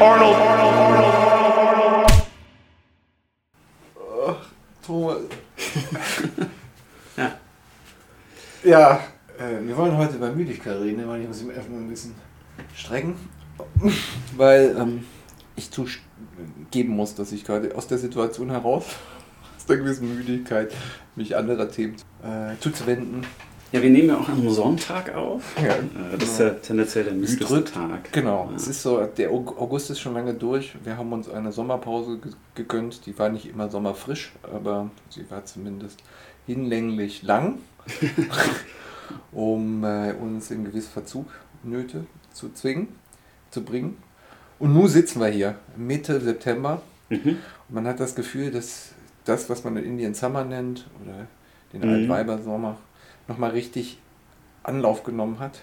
Arnold, Arnold, Arnold, Arnold, Arnold. Thomas. Ja. Ja, äh, wir wollen heute über Müdigkeit reden, weil ich muss mich erstmal ein bisschen strecken. Weil ähm, ich zugeben muss, dass ich gerade aus der Situation heraus, aus der gewissen Müdigkeit, mich anderer Themen äh, zuzuwenden. Ja, wir nehmen ja auch am Sonntag auf. Ja, Äh, Das ist ja tendenziell der. Tag. Genau, Ja. es ist so, der Aug- August ist schon lange durch. Wir haben uns eine Sommerpause ge- gegönnt. Die war nicht immer sommerfrisch, aber sie war zumindest hinlänglich lang, um äh, uns in gewisse Verzugnöte zu zwingen, zu bringen. Und nun sitzen wir hier, Mitte September. Mhm. Und man hat das Gefühl, dass das, was man in Indian Summer nennt, oder den Mhm. Altweibersommer, nochmal richtig Anlauf genommen hat,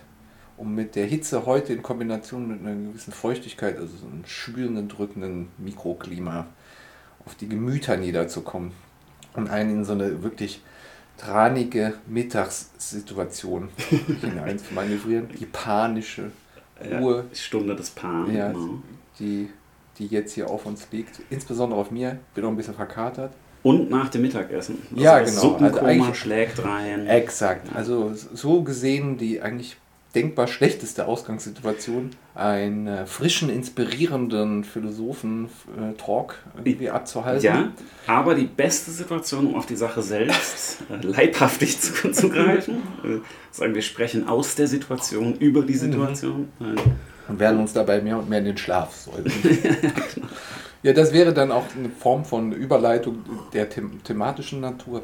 um mit der Hitze heute in Kombination mit einer gewissen Feuchtigkeit, also so einem schwülenden, drückenden Mikroklima, auf die Gemüter niederzukommen und einen in so eine wirklich tranige Mittagssituation hinein zu manövrieren. Die panische Ruhe, Ja, Stunde des Pan. ja, genau. die, die jetzt hier auf uns liegt. Insbesondere auf mir. Bin auch ein bisschen verkatert. Und nach dem Mittagessen. Ja, das genau. Suppenkoma Also schlägt rein. Exakt. Also so gesehen die eigentlich denkbar schlechteste Ausgangssituation, einen äh, frischen, inspirierenden Philosophen-Talk irgendwie abzuhalten. Ja, aber die beste Situation, um auf die Sache selbst äh, leibhaftig zu, greifen, äh, sagen wir sprechen aus der Situation, über Mhm. die Situation. Nein. Und werden uns dabei mehr und mehr in den Schlaf säuseln. ja, das wäre dann auch eine Form von Überleitung der them thematischen Natur.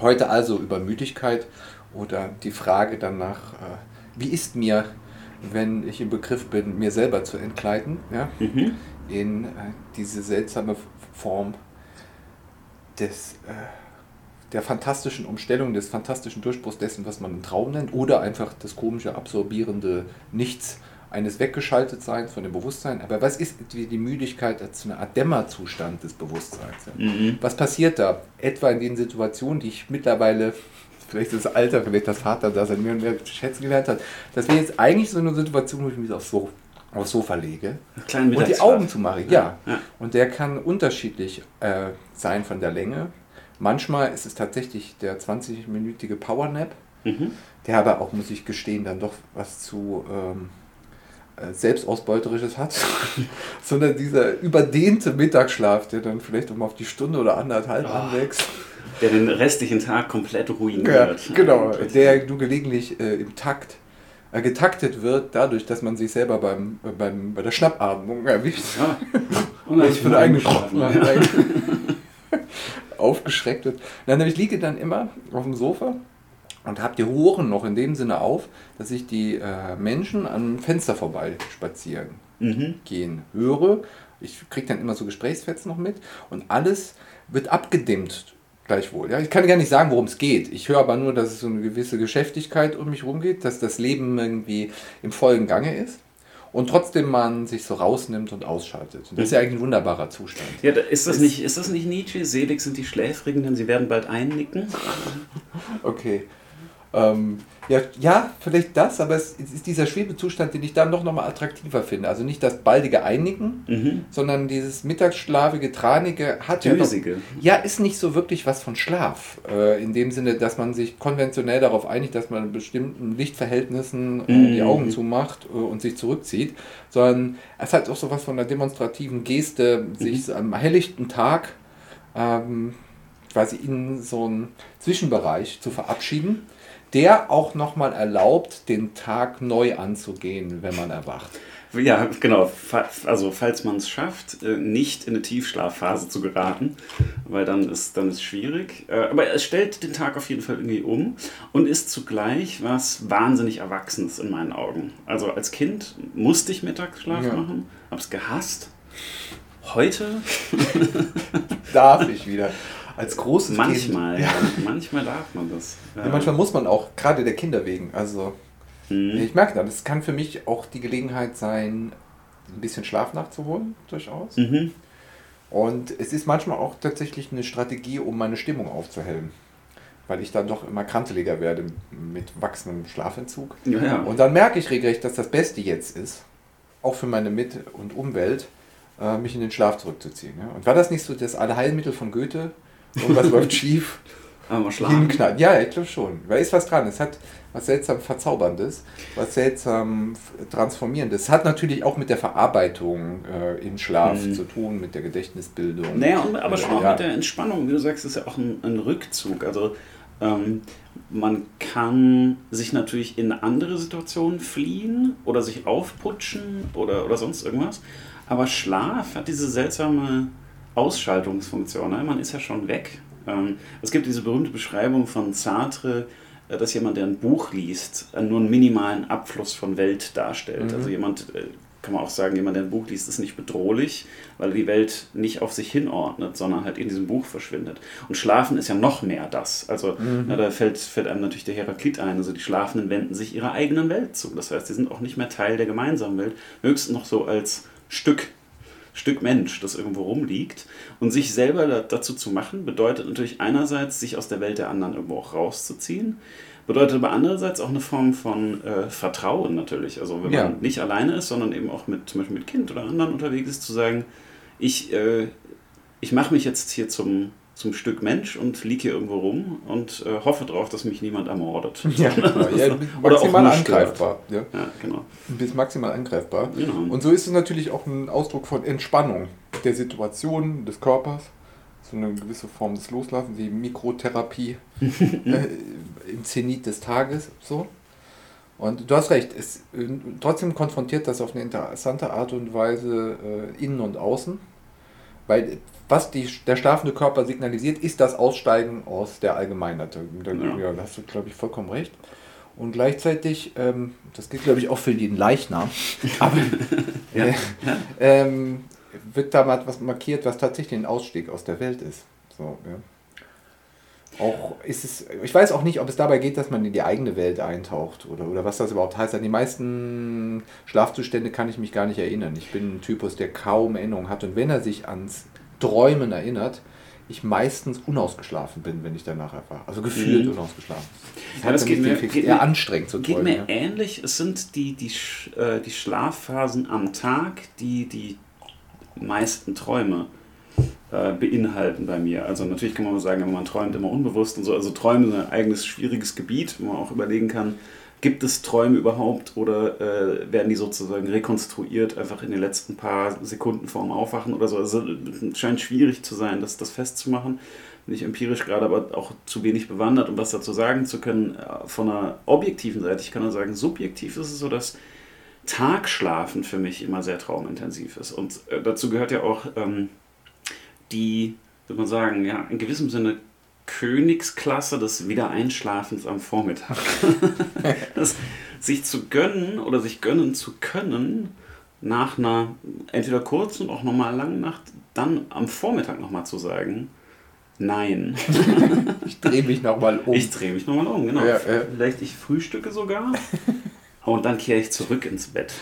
Heute also über Müdigkeit oder die Frage danach, äh, wie ist mir, wenn ich im Begriff bin, mir selber zu entgleiten, ja, Mhm. in äh, diese seltsame Form des, äh, der fantastischen Umstellung, des fantastischen Durchbruchs dessen, was man einen Traum nennt, oder einfach das komische, absorbierende Nichts eines Weggeschaltetseins von dem Bewusstsein. Aber was ist die die Müdigkeit als eine Art Dämmerzustand des Bewusstseins? Ja? Mhm. Was passiert da? Etwa in den Situationen, die ich mittlerweile, vielleicht das Alter, vielleicht das Vater, das er mir und mehr schätzen gelernt hat, das wäre jetzt eigentlich so eine Situation, wo ich mich aufs, so aufs Sofa lege und die. Augen zumache. Ja. Ja. Und der kann unterschiedlich äh, sein von der Länge. Manchmal ist es tatsächlich der 20-minütige Powernap, Mhm. der aber auch, muss ich gestehen, dann doch was zu ähm, äh, Selbstausbeuterisches hat, sondern dieser überdehnte Mittagsschlaf, der dann vielleicht um auf die Stunde oder anderthalb Oh. anwächst. Der den restlichen Tag komplett Ja, ruiniert. genau, Eigentlich. der du gelegentlich äh, im Takt äh, getaktet wird, dadurch, dass man sich selber beim, äh, beim, bei der Schnappatmung erwischt. Ja. Und ich eigene eingeschlafen. Schnappatmung aufgeschreckt wird. Dann ich liege dann immer auf dem Sofa und habe die Ohren noch in dem Sinne auf, dass ich die äh, Menschen am Fenster vorbei spazieren Mhm. gehen höre. Ich kriege dann immer so Gesprächsfetzen noch mit und alles wird abgedimmt gleichwohl. Ja, ich kann gar nicht sagen, worum es geht. Ich höre aber nur, dass es so eine gewisse Geschäftigkeit um mich rumgeht, dass das Leben irgendwie im vollen Gange ist und trotzdem man sich so rausnimmt und ausschaltet. Und das ist ja eigentlich ein wunderbarer Zustand. Ja, ist das, nicht, ist das nicht Nietzsche? Selig sind die Schläfrigen, denn sie werden bald einnicken. Okay. Ähm, ja, ja, vielleicht das, aber es ist dieser Schwebezustand, den ich dann doch nochmal attraktiver finde. Also nicht das baldige Einnicken, Mhm. sondern dieses mittagsschlafige, tranige hat ja, Dösige. ja ist nicht so wirklich was von Schlaf. Äh, in dem Sinne, dass man sich konventionell darauf einigt, dass man in bestimmten Lichtverhältnissen äh, die Mhm. Augen zumacht äh, und sich zurückzieht, sondern es hat auch so was von einer demonstrativen Geste, sich so am helllichten Tag ähm, quasi in so einen Zwischenbereich zu verabschieden, der auch nochmal erlaubt, den Tag neu anzugehen, wenn man erwacht. Ja, genau. Also falls man es schafft, äh, nicht in eine Tiefschlafphase zu geraten, weil dann ist dann ist schwierig. Äh, Aber es stellt den Tag auf jeden Fall irgendwie um und ist zugleich was wahnsinnig Erwachsenes in meinen Augen. Also als Kind musste ich Mittagsschlaf Ja. machen, hab's gehasst. Heute Darf ich wieder. Als großes manchmal, Kind. ja. manchmal darf man das. Ja, manchmal muss man auch, gerade der Kinder wegen. Also, Mhm. ich merke das, es kann für mich auch die Gelegenheit sein, ein bisschen Schlaf nachzuholen, durchaus. Mhm. Und es ist manchmal auch tatsächlich eine Strategie, um meine Stimmung aufzuhellen. Weil ich dann doch immer kranteliger werde mit wachsendem Schlafentzug. Ja, ja. Und dann merke ich regelrecht, dass das Beste jetzt ist, auch für meine Mit- und Umwelt, äh, mich in den Schlaf zurückzuziehen. Und war das nicht so das Allheilmittel von Goethe? Irgendwas läuft schief, Aber schlafen. hinknallen. Ja, ich glaube schon. Da ist was dran. Es hat was seltsam Verzauberndes, was seltsam Transformierendes. Es hat natürlich auch mit der Verarbeitung äh, im Schlaf Mhm. zu tun, mit der Gedächtnisbildung. Naja, und, aber schon auch ja. mit der Entspannung, wie du sagst, ist ja auch ein, ein Rückzug. Also ähm, man kann sich natürlich in andere Situationen fliehen oder sich aufputschen oder, oder sonst irgendwas. Aber Schlaf hat diese seltsame Ausschaltungsfunktion. Ne? Man ist ja schon weg. Ähm, es gibt diese berühmte Beschreibung von Sartre, äh, dass jemand, der ein Buch liest, äh, nur einen minimalen Abfluss von Welt darstellt. Mhm. Also jemand, äh, kann man auch sagen, jemand, der ein Buch liest, ist nicht bedrohlich, weil er die Welt nicht auf sich hinordnet, sondern halt in diesem Buch verschwindet. Und Schlafen ist ja noch mehr das. Also na, da fällt, fällt einem natürlich der Heraklit ein. Also die Schlafenden wenden sich ihrer eigenen Welt zu. Das heißt, sie sind auch nicht mehr Teil der gemeinsamen Welt, höchstens noch so als Stück Stück Mensch, das irgendwo rumliegt. Und sich selber da, dazu zu machen, bedeutet natürlich einerseits, sich aus der Welt der anderen irgendwo auch rauszuziehen. Bedeutet aber andererseits auch eine Form von äh, Vertrauen natürlich. Also wenn Ja. man nicht alleine ist, sondern eben auch mit zum Beispiel mit Kind oder anderen unterwegs ist, zu sagen, ich, äh, ich mache mich jetzt hier zum, zum Stück Mensch und liege hier irgendwo rum und äh, hoffe darauf, dass mich niemand ermordet. Ja, genau. ja, maximal angreifbar. Ja. Ja, genau. Du bist maximal angreifbar. Genau. Und so ist es natürlich auch ein Ausdruck von Entspannung der Situation, des Körpers. So eine gewisse Form des Loslassens, die Mikrotherapie äh, im Zenit des Tages. So. Und du hast recht, es, äh, trotzdem konfrontiert das auf eine interessante Art und Weise äh, innen und außen. Weil was die, der schlafende Körper signalisiert, ist das Aussteigen aus der Allgemeinheit. Da, Ja. da hast du, glaube ich, vollkommen recht. Und gleichzeitig, ähm, das gilt, glaube ich, auch für den Leichnam, aber Ja. äh, ähm, wird da mal was markiert, was tatsächlich ein Ausstieg aus der Welt ist. So, ja. Auch ist es, ich weiß auch nicht, ob es dabei geht, dass man in die eigene Welt eintaucht oder, oder was das überhaupt heißt. An die meisten Schlafzustände kann ich mich gar nicht erinnern. Ich bin ein Typus, der kaum Erinnerung hat. Und wenn er sich ans Träumen erinnert, ich meistens unausgeschlafen bin, wenn ich danach erfahre. Also gefühlt Mhm. unausgeschlafen. Ja, das geht mir- geht eher mir- anstrengend zu Geht träumen. mir ja. ähnlich. Es sind die, die, äh, die Schlafphasen am Tag, die die meisten Träume äh, beinhalten bei mir. Also natürlich kann man sagen, man träumt immer unbewusst und so. Also Träume sind ein eigenes schwieriges Gebiet, wo man auch überlegen kann, gibt es Träume überhaupt oder äh, werden die sozusagen rekonstruiert einfach in den letzten paar Sekunden vorm Aufwachen oder so. Also es scheint schwierig zu sein, das, das festzumachen. Bin ich empirisch gerade aber auch zu wenig bewandert, um was dazu sagen zu können. Äh, Von einer objektiven Seite, ich kann nur sagen, subjektiv ist es so, dass Tagschlafen für mich immer sehr traumintensiv ist. Und äh, dazu gehört ja auch ähm, die, würde man sagen, ja, in gewissem Sinne Königsklasse des Wiedereinschlafens am Vormittag. das, sich zu gönnen oder sich gönnen zu können, nach einer entweder kurzen, auch nochmal langen Nacht, dann am Vormittag nochmal zu sagen, nein. Ich drehe mich nochmal um. Ich drehe mich nochmal um, genau. Ja, ja. Vielleicht ich frühstücke sogar. Und dann kehre ich zurück ins Bett.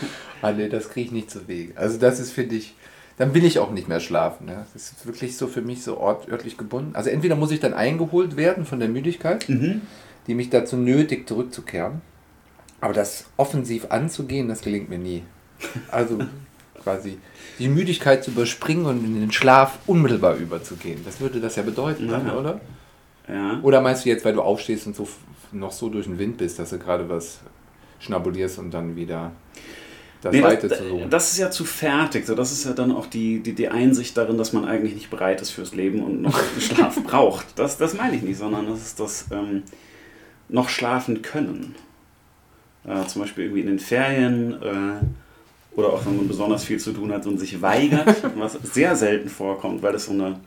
Ah, nee, das kriege ich nicht zu Wege. Also das ist, finde ich, dann will ich auch nicht mehr schlafen. Ja. Das ist wirklich so für mich so ort, örtlich gebunden. Also entweder muss ich dann eingeholt werden von der Müdigkeit, die mich dazu nötigt, zurückzukehren. Aber das offensiv anzugehen, das gelingt mir nie. Also quasi die Müdigkeit zu überspringen und in den Schlaf unmittelbar überzugehen. Das würde das ja bedeuten, dann, Ja. oder? Ja. Oder meinst du jetzt, weil du aufstehst und so noch so durch den Wind bist, dass du gerade was schnabulierst und dann wieder das Nee, Weite das, zu suchen? das ist ja zu fertig. So, das ist ja dann auch die, die, die Einsicht darin, dass man eigentlich nicht bereit ist fürs Leben und noch Schlaf braucht. Das, das meine ich nicht, sondern das ist das ähm, noch schlafen können. Äh, zum Beispiel irgendwie in den Ferien äh, oder auch wenn man besonders viel zu tun hat und sich weigert, was sehr selten vorkommt, weil das so eine,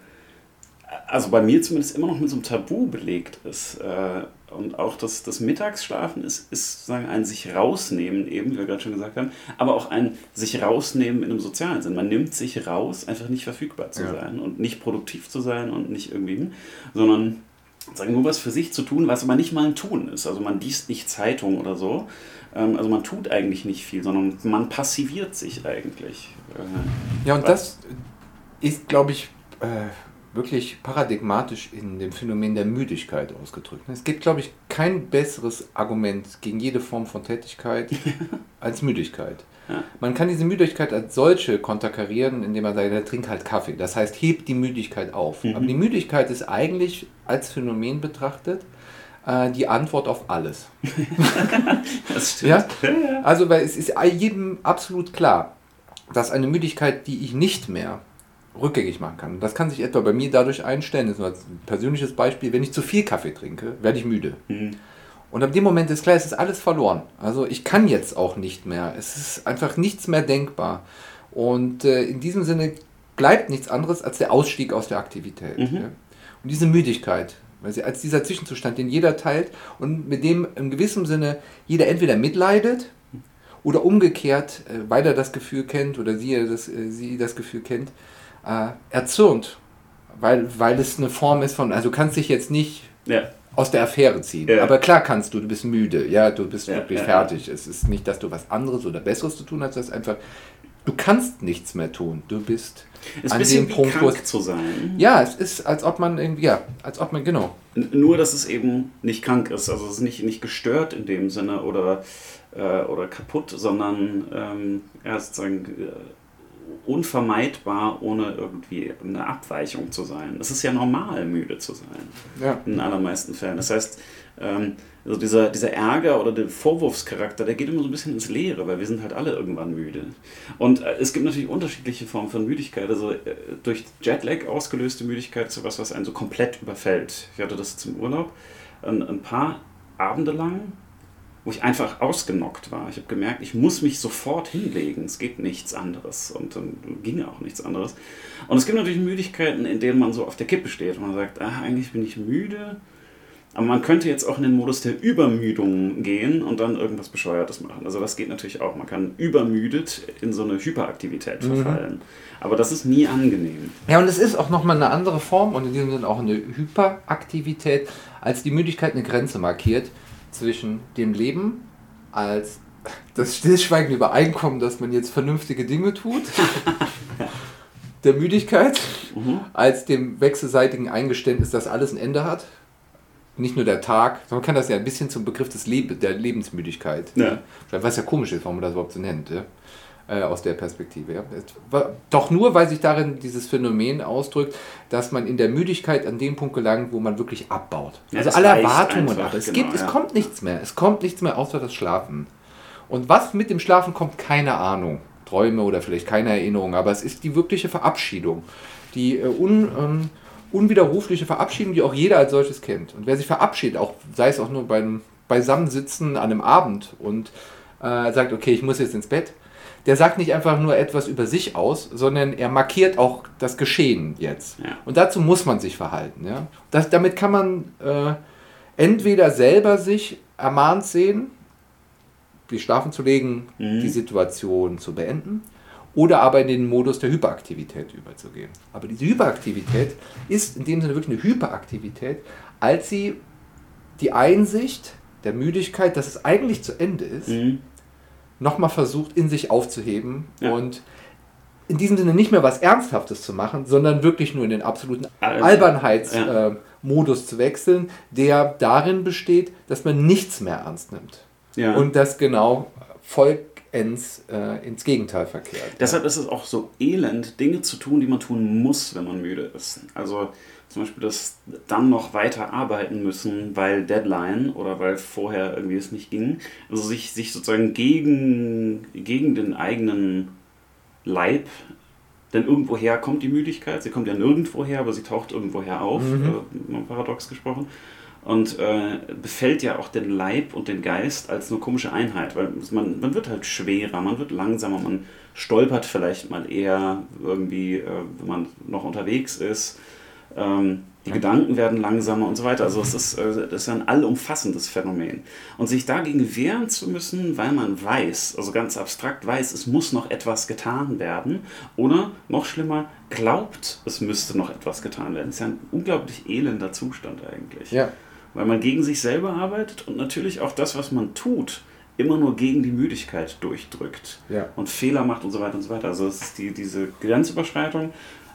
also bei mir zumindest immer noch mit so einem Tabu belegt ist. Äh, und auch das, das Mittagsschlafen ist, ist sozusagen ein sich rausnehmen, eben, wie wir gerade schon gesagt haben, aber auch ein sich rausnehmen in einem sozialen Sinn. Man nimmt sich raus, einfach nicht verfügbar zu Ja. sein und nicht produktiv zu sein und nicht irgendwie, sondern sagen nur was für sich zu tun, was aber nicht mal ein Tun ist. Also man liest nicht Zeitung oder so. Ähm, Also man tut eigentlich nicht viel, sondern man passiviert sich eigentlich. Äh, Ja, und das ist, glaube ich, äh, wirklich paradigmatisch in dem Phänomen der Müdigkeit ausgedrückt. Es gibt, glaube ich, kein besseres Argument gegen jede Form von Tätigkeit als Müdigkeit. Ja. Man kann diese Müdigkeit als solche konterkarieren, indem man sagt, ja, trink halt Kaffee. Das heißt, hebt die Müdigkeit auf. Mhm. Aber die Müdigkeit ist eigentlich als Phänomen betrachtet äh, die Antwort auf alles. Das stimmt. Ja? Also, weil es ist jedem absolut klar, dass eine Müdigkeit, die ich nicht mehr rückgängig machen kann, das kann sich etwa bei mir dadurch einstellen, das ist nur ein persönliches Beispiel, wenn ich zu viel Kaffee trinke, werde ich müde. Mhm. Und ab dem Moment ist klar, es ist alles verloren. Also ich kann jetzt auch nicht mehr. Es ist einfach nichts mehr denkbar. Und äh, in diesem Sinne bleibt nichts anderes als der Ausstieg aus der Aktivität. Mhm. Ja? Und diese Müdigkeit, weil sie als dieser Zwischenzustand, den jeder teilt und mit dem in gewissem Sinne jeder entweder mitleidet oder umgekehrt, äh, weil er das Gefühl kennt oder sie das, äh, sie das Gefühl kennt, äh, erzürnt. Weil, weil es eine Form ist von, also du kannst dich jetzt nicht Ja. aus der Affäre ziehen. Ja. Aber klar kannst du, du bist müde, ja, du bist Ja, wirklich fertig. Es ist nicht, dass du was anderes oder Besseres zu tun hast, es ist einfach, du kannst nichts mehr tun. Du bist Ist an bisschen dem Punkt, krank zu sein. ja, es ist, als ob man irgendwie, ja, als ob man, genau. Nur, dass es eben nicht krank ist. Also es ist nicht, nicht gestört in dem Sinne oder, äh, oder kaputt, sondern ähm, ja, sozusagen äh, unvermeidbar, ohne irgendwie eine Abweichung zu sein. Es ist ja normal, müde zu sein. Ja. In allermeisten Fällen. Das heißt, ähm, also dieser, dieser Ärger oder der Vorwurfscharakter, der geht immer so ein bisschen ins Leere, weil wir sind halt alle irgendwann müde. Und äh, es gibt natürlich unterschiedliche Formen von Müdigkeit. Also äh, durch Jetlag ausgelöste Müdigkeit ist sowas, was einen so komplett überfällt. Ich hatte das zum Urlaub ein, ein paar Abende lang, wo ich einfach ausgenockt war. Ich habe gemerkt, ich muss mich sofort hinlegen. Es geht nichts anderes. Und dann ging auch nichts anderes. Und es gibt natürlich Müdigkeiten, in denen man so auf der Kippe steht und man sagt, ah, eigentlich bin ich müde. Aber man könnte jetzt auch in den Modus der Übermüdung gehen und dann irgendwas Bescheuertes machen. Also das geht natürlich auch. Man kann übermüdet in so eine Hyperaktivität verfallen. Aber das ist nie angenehm. Ja, und es ist auch nochmal eine andere Form und in diesem Sinne auch eine Hyperaktivität, als die Müdigkeit eine Grenze markiert zwischen dem Leben als das stillschweigende Übereinkommen, dass man jetzt vernünftige Dinge tut, der Müdigkeit, Mhm. als dem wechselseitigen Eingeständnis, dass alles ein Ende hat. Nicht nur der Tag, man kann das ja ein bisschen zum Begriff des Lebe, der Lebensmüdigkeit. Ja. Was ja komisch ist, warum man das überhaupt so nennt, ja? Äh, aus der Perspektive. Ja? Doch nur, weil sich darin dieses Phänomen ausdrückt, dass man in der Müdigkeit an den Punkt gelangt, wo man wirklich abbaut. Ja, also alle Erwartungen einfach. Es, genau, gibt, es kommt nichts mehr. Es kommt nichts mehr außer das Schlafen. Und was mit dem Schlafen kommt, keine Ahnung. Träume oder vielleicht keine Erinnerung, aber es ist die wirkliche Verabschiedung. Die äh, un, ähm, unwiderrufliche Verabschiedung, die auch jeder als solches kennt. Und wer sich verabschiedet, auch sei es auch nur beim Beisammensitzen an einem Abend und äh, sagt, okay, ich muss jetzt ins Bett, der sagt nicht einfach nur etwas über sich aus, sondern er markiert auch das Geschehen jetzt. Ja. Und dazu muss man sich verhalten. Ja? Das, damit kann man äh, entweder selber sich ermahnt sehen, sich schlafen zu legen, Mhm. die Situation zu beenden, oder aber in den Modus der Hyperaktivität überzugehen. Aber diese Hyperaktivität ist in dem Sinne wirklich eine Hyperaktivität, als sie die Einsicht der Müdigkeit, dass es eigentlich zu Ende ist, Mhm. Nochmal versucht in sich aufzuheben Ja. und in diesem Sinne nicht mehr was Ernsthaftes zu machen, sondern wirklich nur in den absoluten Also, Albernheitsmodus ja. äh, zu wechseln, der darin besteht, dass man nichts mehr ernst nimmt. Ja. Und das genau vollends äh, ins Gegenteil verkehrt. Deshalb ist es auch so elend, Dinge zu tun, die man tun muss, wenn man müde ist. Also zum Beispiel das dann noch weiter arbeiten müssen, weil Deadline oder weil vorher irgendwie es nicht ging. Also sich, sich sozusagen gegen, gegen den eigenen Leib, denn irgendwoher kommt die Müdigkeit. Sie kommt ja nirgendwo her, aber sie taucht irgendwoher auf, äh, mal paradox gesprochen. Und äh, befällt ja auch den Leib und den Geist als eine komische Einheit, weil man, man wird halt schwerer, man wird langsamer, man stolpert vielleicht mal eher irgendwie, äh, wenn man noch unterwegs ist. Ähm, die Gedanken werden langsamer und so weiter. Also es ist, äh, das ist ein allumfassendes Phänomen. Und sich dagegen wehren zu müssen, weil man weiß, also ganz abstrakt weiß, es muss noch etwas getan werden. Oder noch schlimmer, glaubt, es müsste noch etwas getan werden. Das ist ja ein unglaublich elender Zustand eigentlich. Ja. Weil man gegen sich selber arbeitet und natürlich auch das, was man tut, immer nur gegen die Müdigkeit durchdrückt Ja. und Fehler macht und so weiter und so weiter. Also es ist die, diese Grenzüberschreitung,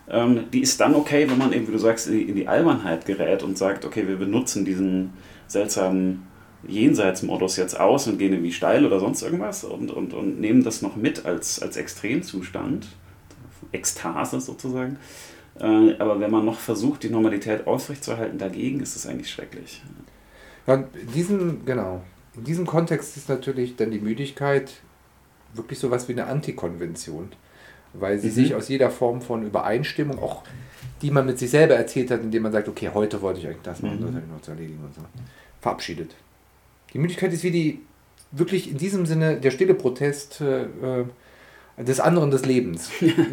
ähm, die ist dann okay, wenn man eben, wie du sagst, in die, Albernheit gerät und sagt, okay, wir benutzen diesen seltsamen Jenseitsmodus jetzt aus und gehen irgendwie steil oder sonst irgendwas und, und, und nehmen das noch mit als, als Extremzustand, Ekstase sozusagen. Äh, aber wenn man noch versucht, die Normalität aufrechtzuerhalten, dagegen ist es eigentlich schrecklich. Ja, in diesem, genau, in diesem Kontext ist natürlich dann die Müdigkeit wirklich sowas wie eine Antikonvention, weil sie Mhm. sich aus jeder Form von Übereinstimmung, auch die man mit sich selber erzählt hat, indem man sagt, okay, heute wollte ich eigentlich das machen, Mhm. das habe ich noch zu erledigen und so, verabschiedet. Die Müdigkeit ist wie die, wirklich in diesem Sinne der stille Protest äh, äh, des anderen des Lebens.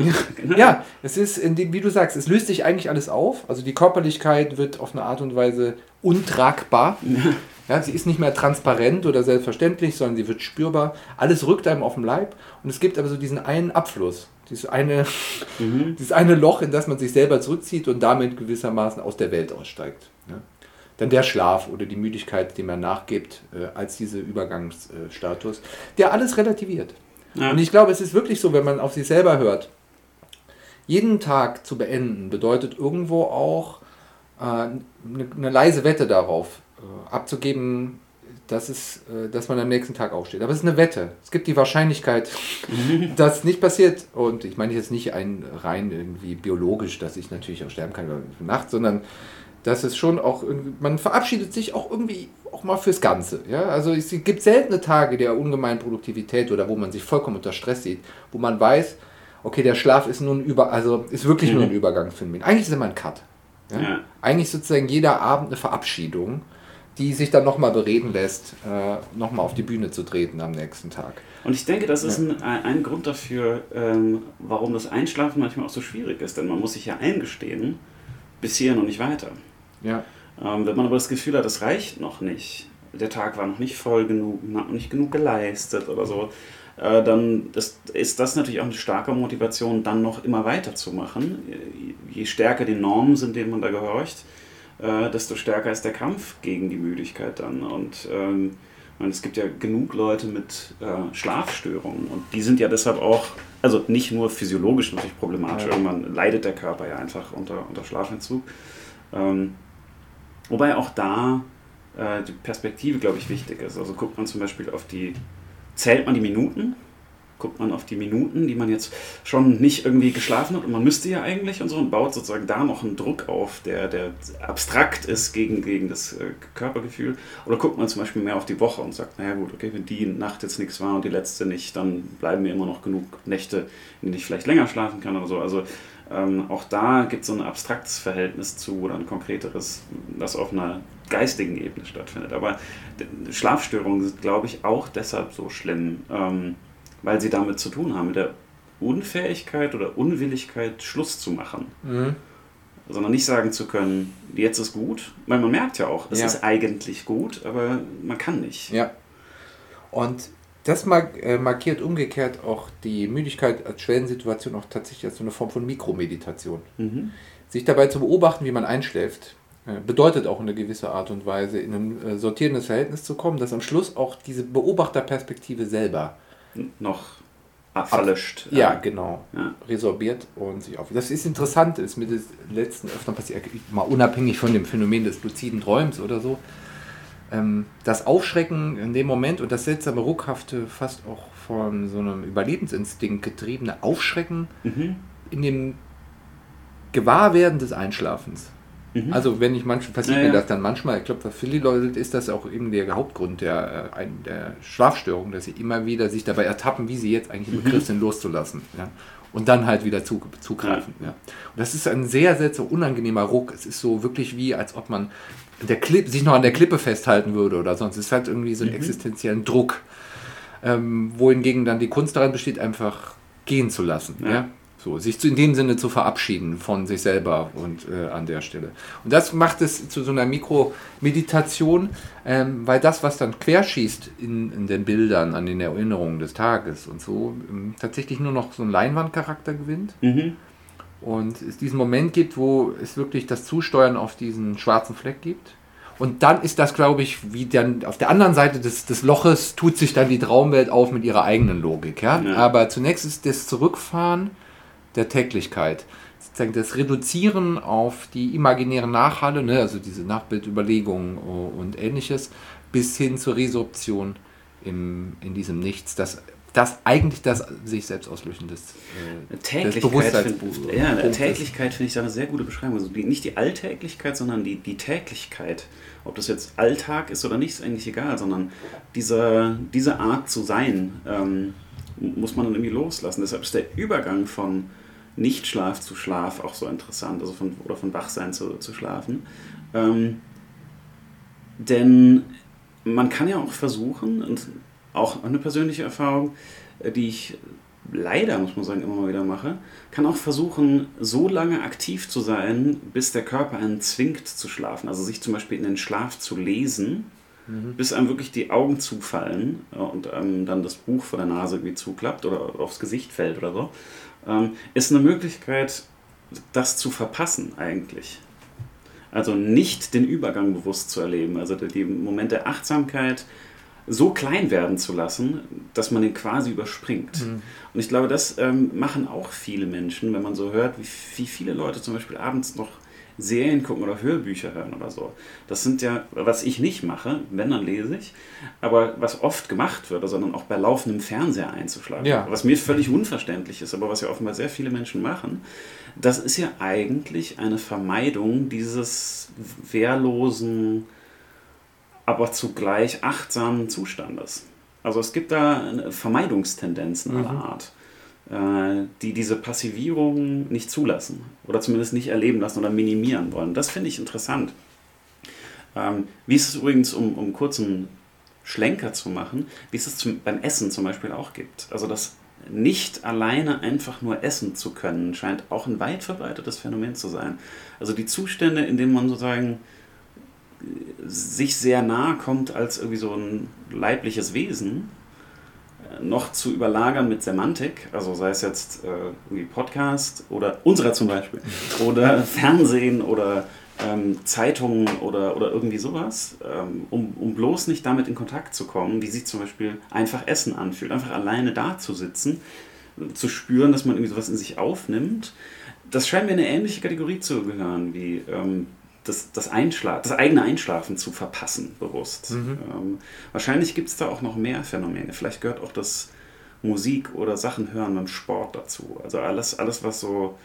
ja, es ist, wie du sagst, es löst sich eigentlich alles auf. Also die Körperlichkeit wird auf eine Art und Weise untragbar. Ja, sie ist nicht mehr transparent oder selbstverständlich, sondern sie wird spürbar. Alles rückt einem auf den Leib und es gibt aber so diesen einen Abfluss, dieses eine, Mhm. dieses eine Loch, in das man sich selber zurückzieht und damit gewissermaßen aus der Welt aussteigt. Ja. Dann der Schlaf oder die Müdigkeit, dem man nachgibt, äh, als dieser Übergangsstatus, der alles relativiert. Ja. Und ich glaube, es ist wirklich so, wenn man auf sich selber hört, jeden Tag zu beenden bedeutet irgendwo auch äh, eine, eine leise Wette darauf äh, abzugeben, dass, es, äh, dass man am nächsten Tag aufsteht. Aber es ist eine Wette. Es gibt die Wahrscheinlichkeit, dass nicht passiert. Und ich meine jetzt nicht ein rein irgendwie biologisch, dass ich natürlich auch sterben kann über Nacht, sondern dass es schon auch man verabschiedet sich auch irgendwie auch mal fürs Ganze. Ja? Also es gibt seltene Tage der ungemeinen Produktivität oder wo man sich vollkommen unter Stress sieht, wo man weiß, okay, der Schlaf ist nun über, also ist wirklich nur ein Übergangsphänomen. Eigentlich ist immer ein Cut. Ja? Ja. Eigentlich sozusagen jeder Abend eine Verabschiedung, die sich dann nochmal bereden lässt, äh, nochmal auf die Bühne zu treten am nächsten Tag. Und ich denke, das ist ein, ein Grund dafür, ähm, warum das Einschlafen manchmal auch so schwierig ist. Denn man muss sich ja eingestehen, bis hierhin und nicht weiter. Ja. Ähm, wenn man aber das Gefühl hat, es reicht noch nicht, der Tag war noch nicht voll genug, man hat noch nicht genug geleistet oder so, äh, dann ist, ist das natürlich auch eine starke Motivation, dann noch immer weiterzumachen. Je- Je stärker die Normen sind, denen man da gehorcht, äh, desto stärker ist der Kampf gegen die Müdigkeit dann. Und ähm, meine, es gibt ja genug Leute mit äh, Schlafstörungen und die sind ja deshalb auch, also nicht nur physiologisch natürlich problematisch, Ja. irgendwann leidet der Körper ja einfach unter, unter Schlafentzug. Ähm, wobei auch da äh, die Perspektive, glaube ich, wichtig ist. Also guckt man zum Beispiel auf die, zählt man die Minuten, guckt man auf die Minuten, die man jetzt schon nicht irgendwie geschlafen hat und man müsste ja eigentlich und so und baut sozusagen da noch einen Druck auf, der, der abstrakt ist gegen, gegen das äh, Körpergefühl. Oder guckt man zum Beispiel mehr auf die Woche und sagt, naja gut, okay, wenn die Nacht jetzt nichts war und die letzte nicht, dann bleiben mir immer noch genug Nächte, in denen ich vielleicht länger schlafen kann oder so. Also ähm, auch da gibt es so ein abstraktes Verhältnis zu oder ein konkreteres, das auf einer geistigen Ebene stattfindet. Aber Schlafstörungen sind, glaube ich, auch deshalb so schlimm, ähm, weil sie damit zu tun haben, mit der Unfähigkeit oder Unwilligkeit, Schluss zu machen. Mhm. Sondern nicht sagen zu können, jetzt ist gut. Weil man merkt ja auch, es Ja. ist eigentlich gut, aber man kann nicht. Ja. Und das äh, markiert umgekehrt auch die Müdigkeit als Schwellensituation auch tatsächlich als so eine Form von Mikromeditation. Mhm. Sich dabei zu beobachten, wie man einschläft, äh, bedeutet auch eine gewisse Art und Weise in ein äh, sortierendes Verhältnis zu kommen, dass am Schluss auch diese Beobachterperspektive selber Noch verlöscht. ja, genau, Ja. resorbiert und sich auf. Das ist interessant, ist mir das letzten öfter passiert, mal unabhängig von dem Phänomen des luziden Träums oder so. Ähm, das Aufschrecken in dem Moment und das seltsame, ruckhafte, fast auch von so einem Überlebensinstinkt getriebene Aufschrecken Mhm. in dem Gewahrwerden des Einschlafens. Mhm. Also wenn ich manchmal passiert Ja, mir ja. das dann manchmal, ich glaube, für viele Leute ist das auch eben der Hauptgrund der, äh, der Schlafstörung, dass sie immer wieder sich dabei ertappen, wie sie jetzt eigentlich im Begriff sind, loszulassen. Ja? Und dann halt wieder zu, zugreifen. Und das ist ein sehr, sehr so unangenehmer Ruck. Es ist so wirklich wie, als ob man der Klipp, sich noch an der Klippe festhalten würde oder sonst. Es ist halt irgendwie so einen existenziellen Druck. Ähm, wohingegen dann die Kunst daran besteht, einfach gehen zu lassen. Ja. Ja. So, sich zu, in dem Sinne zu verabschieden von sich selber und äh, an der Stelle. Und das macht es zu so einer Mikromeditation, ähm, weil das, was dann querschießt in, in den Bildern, an den Erinnerungen des Tages und so, ähm, tatsächlich nur noch so einen Leinwandcharakter gewinnt. Mhm. Und es diesen Moment gibt, wo es wirklich das Zusteuern auf diesen schwarzen Fleck gibt. Und dann ist das, glaube ich, wie dann auf der anderen Seite des, des Loches tut sich dann die Traumwelt auf mit ihrer eigenen Logik. Ja? Ja. Aber zunächst ist das Zurückfahren der Täglichkeit. Sozusagen das Reduzieren auf die imaginäre Nachhalle, ne? also diese Nachbildüberlegungen und ähnliches, bis hin zur Resorption im, in diesem Nichts, das, das eigentlich das sich selbst auslöschendes äh, Täglichkeit, find, ja. Täglichkeit finde ich da eine sehr gute Beschreibung. Also die, nicht die Alltäglichkeit, sondern die, die Täglichkeit. Ob das jetzt Alltag ist oder nicht, ist eigentlich egal, sondern diese, diese Art zu sein ähm, muss man dann irgendwie loslassen. Deshalb ist der Übergang von Nichtschlaf zu Schlaf auch so interessant, also von, oder von Wachsein zu, zu Schlafen. Ähm, denn man kann ja auch versuchen, und auch eine persönliche Erfahrung, äh, die ich leider, muss man sagen, immer mal wieder mache, kann auch versuchen, so lange aktiv zu sein, bis der Körper einen zwingt zu schlafen. Also sich zum Beispiel in den Schlaf zu lesen, bis einem wirklich die Augen zufallen äh, und einem dann das Buch vor der Nase irgendwie zuklappt oder aufs Gesicht fällt oder so, ähm, ist eine Möglichkeit, das zu verpassen eigentlich. Also nicht den Übergang bewusst zu erleben, also den Moment der Achtsamkeit so klein werden zu lassen, dass man den quasi überspringt. Und ich glaube, das ähm, machen auch viele Menschen, wenn man so hört, wie, wie viele Leute zum Beispiel abends noch Serien gucken oder Hörbücher hören oder so. Das sind ja, was ich nicht mache, wenn, dann lese ich, aber was oft gemacht wird, sondern auch bei laufendem Fernseher einzuschlafen. Ja. Was mir völlig unverständlich ist, aber was ja offenbar sehr viele Menschen machen, das ist ja eigentlich eine Vermeidung dieses wehrlosen, aber zugleich achtsamen Zustandes. Also es gibt da Vermeidungstendenzen aller Art, äh, die diese Passivierung nicht zulassen oder zumindest nicht erleben lassen oder minimieren wollen. Das finde ich interessant. Ähm, wie ist es übrigens, um, um kurzen Schlenker zu machen, wie es es zum, beim Essen zum Beispiel auch gibt. Also das nicht alleine einfach nur essen zu können, scheint auch ein weit verbreitetes Phänomen zu sein. Also die Zustände, in denen man sozusagen sich sehr nahe kommt als irgendwie so ein leibliches Wesen, äh, noch zu überlagern mit Semantik, also sei es jetzt äh, irgendwie Podcast oder unserer zum Beispiel, oder Fernsehen oder ähm, Zeitungen oder, oder irgendwie sowas, ähm, um, um bloß nicht damit in Kontakt zu kommen, wie sich zum Beispiel einfach Essen anfühlt, einfach alleine da zu sitzen, zu spüren, dass man irgendwie sowas in sich aufnimmt. Das scheint mir eine ähnliche Kategorie zu gehören, wie ähm, das, das, Einschla das eigene Einschlafen zu verpassen, bewusst. Ähm, wahrscheinlich gibt es da auch noch mehr Phänomene. Vielleicht gehört auch das Musik oder Sachen hören beim Sport dazu. Also alles, alles was so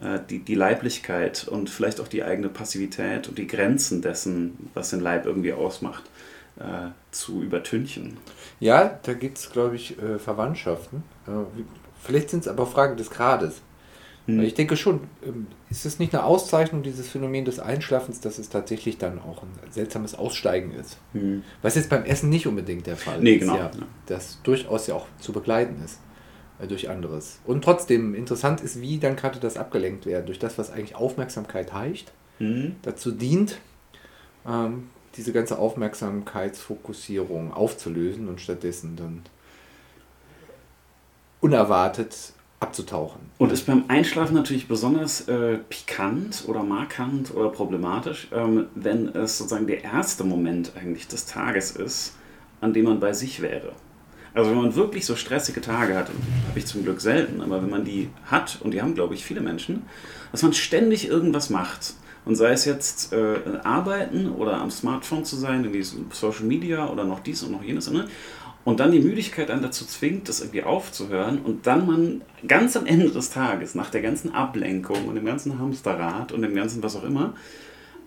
äh, die, die Leiblichkeit und vielleicht auch die eigene Passivität und die Grenzen dessen, was den Leib irgendwie ausmacht, äh, zu übertünchen. Ja, da gibt es, glaube ich, äh, Verwandtschaften. Äh, vielleicht sind es aber Fragen des Grades. Hm. Ich denke schon, ähm, ist es nicht eine Auszeichnung dieses Phänomen des Einschlafens, dass es tatsächlich dann auch ein seltsames Aussteigen ist? Hm. Was jetzt beim Essen nicht unbedingt der Fall Nee, ist. genau, Ja. Das durchaus ja auch zu begleiten ist äh, durch anderes. Und trotzdem interessant ist, wie dann gerade das abgelenkt werden durch das, was eigentlich Aufmerksamkeit heißt, Hm. dazu dient, ähm, diese ganze Aufmerksamkeitsfokussierung aufzulösen und stattdessen dann unerwartet abzutauchen. Und ist beim Einschlafen natürlich besonders äh, pikant oder markant oder problematisch, ähm, wenn es sozusagen der erste Moment eigentlich des Tages ist, an dem man bei sich wäre. Also wenn man wirklich so stressige Tage hat, habe ich zum Glück selten, aber wenn man die hat, und die haben, glaube ich, viele Menschen, dass man ständig irgendwas macht. Und sei es jetzt äh, arbeiten oder am Smartphone zu sein, irgendwie so Social Media oder noch dies und noch jenes. Ne? Und dann die Müdigkeit einen dazu zwingt, das irgendwie aufzuhören und dann man ganz am Ende des Tages, nach der ganzen Ablenkung und dem ganzen Hamsterrad und dem ganzen was auch immer,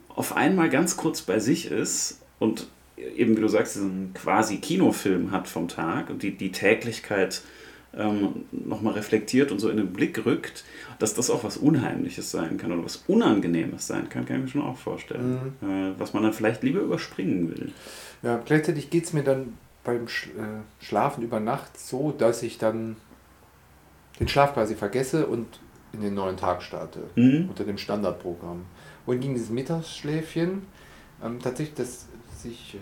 auf einmal ganz kurz bei sich ist und eben, wie du sagst, diesen quasi Kinofilm hat vom Tag und die, die Täglichkeit ähm, nochmal reflektiert und so in den Blick rückt, dass das auch was Unheimliches sein kann oder was Unangenehmes sein kann, kann ich mir schon auch vorstellen. Äh, was man dann vielleicht lieber überspringen will. Ja, gleichzeitig geht es mir dann beim äh, Schlafen über Nacht so, dass ich dann den Schlaf quasi vergesse und in den neuen Tag starte. Mhm. Unter dem Standardprogramm. Wohingegen dieses Mittagsschläfchen ähm, tatsächlich das, sich, äh,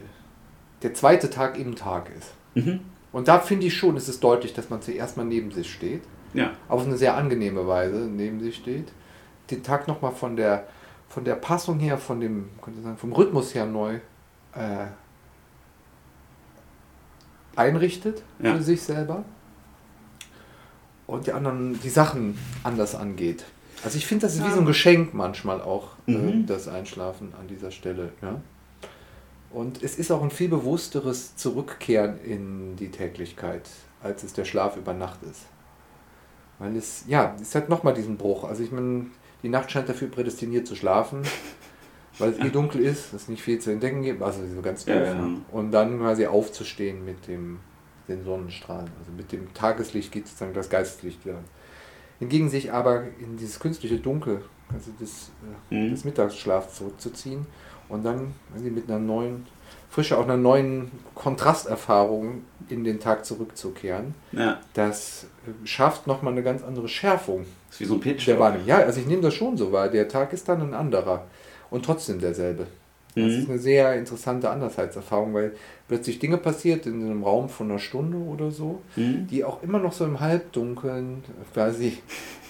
der zweite Tag im Tag ist. Mhm. Und da finde ich schon, ist es deutlich, dass man zuerst mal neben sich steht. Ja. auf eine sehr angenehme Weise neben sich steht, den Tag nochmal von der, von der Passung her, von dem, könnte sagen, vom Rhythmus her neu äh, einrichtet Ja. für sich selber und die anderen die Sachen anders angeht. Also ich finde, das ist wie so ein Geschenk manchmal auch, äh, Mhm. das Einschlafen an dieser Stelle. Ja? Und es ist auch ein viel bewussteres Zurückkehren in die Täglichkeit, als es der Schlaf über Nacht ist. Weil es, ja, es hat nochmal diesen Bruch. Also ich meine, die Nacht scheint dafür prädestiniert zu schlafen, weil es eh dunkel ist, es nicht viel zu entdecken gibt, also so ganz doof. Ja, ja. Und dann quasi aufzustehen mit dem, den Sonnenstrahlen. Also mit dem Tageslicht geht sozusagen das Geisteslicht wieder. Hingegen sich aber in dieses künstliche Dunkel, also des, äh, Mhm. des Mittagsschlafs zurückzuziehen und dann irgendwie mit einer neuen Frische, auch einer neuen Kontrasterfahrung in den Tag zurückzukehren, Ja, das äh, schafft nochmal eine ganz andere Schärfung ist wie so ein Pitch. der Wahrnehmung. Ja, also ich nehme das schon so wahr. Der Tag ist dann ein anderer und trotzdem derselbe. Das Mhm. ist eine sehr interessante Andersheitserfahrung, weil plötzlich Dinge passiert in einem Raum von einer Stunde oder so, Mhm. die auch immer noch so im Halbdunkeln quasi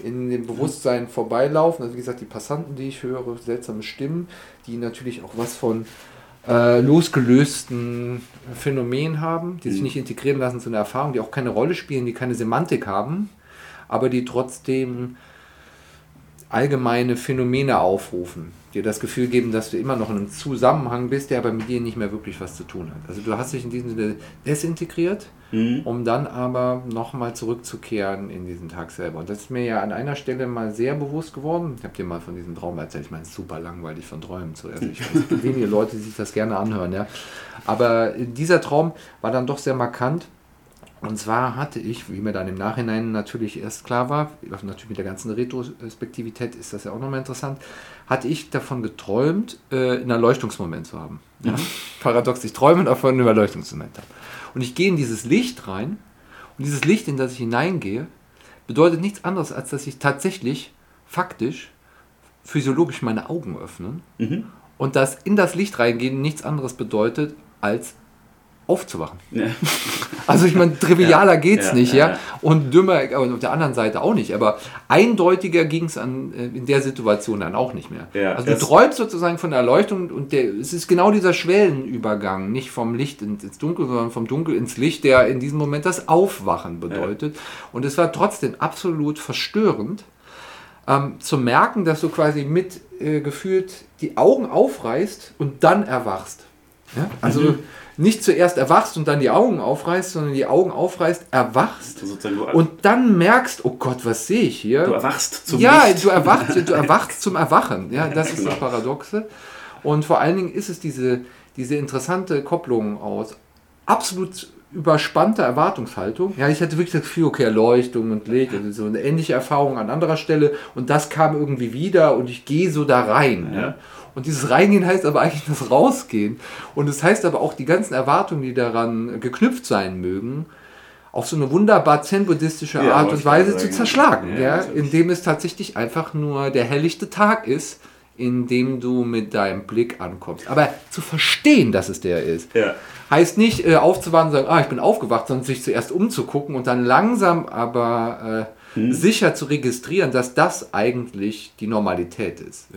in dem Bewusstsein vorbeilaufen. Also wie gesagt, die Passanten, die ich höre, seltsame Stimmen, die natürlich auch was von äh, losgelösten Phänomenen haben, die sich Mhm. nicht integrieren lassen zu einer Erfahrung, die auch keine Rolle spielen, die keine Semantik haben, aber die trotzdem allgemeine Phänomene aufrufen, dir das Gefühl geben, dass du immer noch in einem Zusammenhang bist, der aber mit dir nicht mehr wirklich was zu tun hat. Also du hast dich in diesem Sinne desintegriert, Mhm. um dann aber nochmal zurückzukehren in diesen Tag selber. Und das ist mir ja an einer Stelle mal sehr bewusst geworden. Ich habe dir mal von diesem Traum erzählt. Ich meine, es ist super langweilig von Träumen zuerst. Ich weiß, wenige Leute, die sich das gerne anhören. Ja. Aber dieser Traum war dann doch sehr markant. Und zwar hatte ich, wie mir dann im Nachhinein natürlich erst klar war, natürlich mit der ganzen Retrospektivität ist das ja auch nochmal interessant, hatte ich davon geträumt, äh, einen Erleuchtungsmoment zu haben. Ja? Paradox, ich träume davon, einen Erleuchtungsmoment habe. Und ich gehe in dieses Licht rein und dieses Licht, in das ich hineingehe, bedeutet nichts anderes, als dass ich tatsächlich, faktisch, physiologisch meine Augen öffnen Mhm. und dass in das Licht reingehen nichts anderes bedeutet, als aufzuwachen. Ja. Also ich meine, trivialer Ja, geht's ja, nicht, ja. Und dümmer, aber auf der anderen Seite auch nicht. Aber eindeutiger ging es in der Situation dann auch nicht mehr. Also du träumst sozusagen von der Erleuchtung und der, es ist genau dieser Schwellenübergang, nicht vom Licht ins, Dunkel, sondern vom Dunkel ins Licht, der in diesem Moment das Aufwachen bedeutet. Und es war trotzdem absolut verstörend, ähm, zu merken, dass du quasi mit äh, gefühlt die Augen aufreißt und dann erwachst. Also Mhm. Nicht zuerst erwachst und dann die Augen aufreißt, sondern die Augen aufreißt, erwachst du, und dann merkst, oh Gott, was sehe ich hier? du erwachst zum ja, du erwachst, du erwachst zum Erwachen. Ja, das ist das Genau. Paradoxe. Und vor allen Dingen ist es diese, diese interessante Kopplung aus absolut überspannter Erwartungshaltung. Ja, ich hatte wirklich das Gefühl, okay, Erleuchtung und Licht, also so eine ähnliche Erfahrung an anderer Stelle und das kam irgendwie wieder und ich gehe so da rein. Ja. Ja. Und dieses Reingehen heißt aber eigentlich das Rausgehen. Und es heißt aber auch die ganzen Erwartungen, die daran geknüpft sein mögen, auf so eine wunderbar zen-buddhistische Ja, Art und Weise zu zerschlagen. Ja, Ja, indem es tatsächlich einfach nur der helllichte Tag ist, in dem du mit deinem Blick ankommst. Aber zu verstehen, dass es der ist, heißt nicht äh, aufzuwachen und sagen, ah, ich bin aufgewacht, sondern sich zuerst umzugucken und dann langsam aber äh, Hm. sicher zu registrieren, dass das eigentlich die Normalität ist.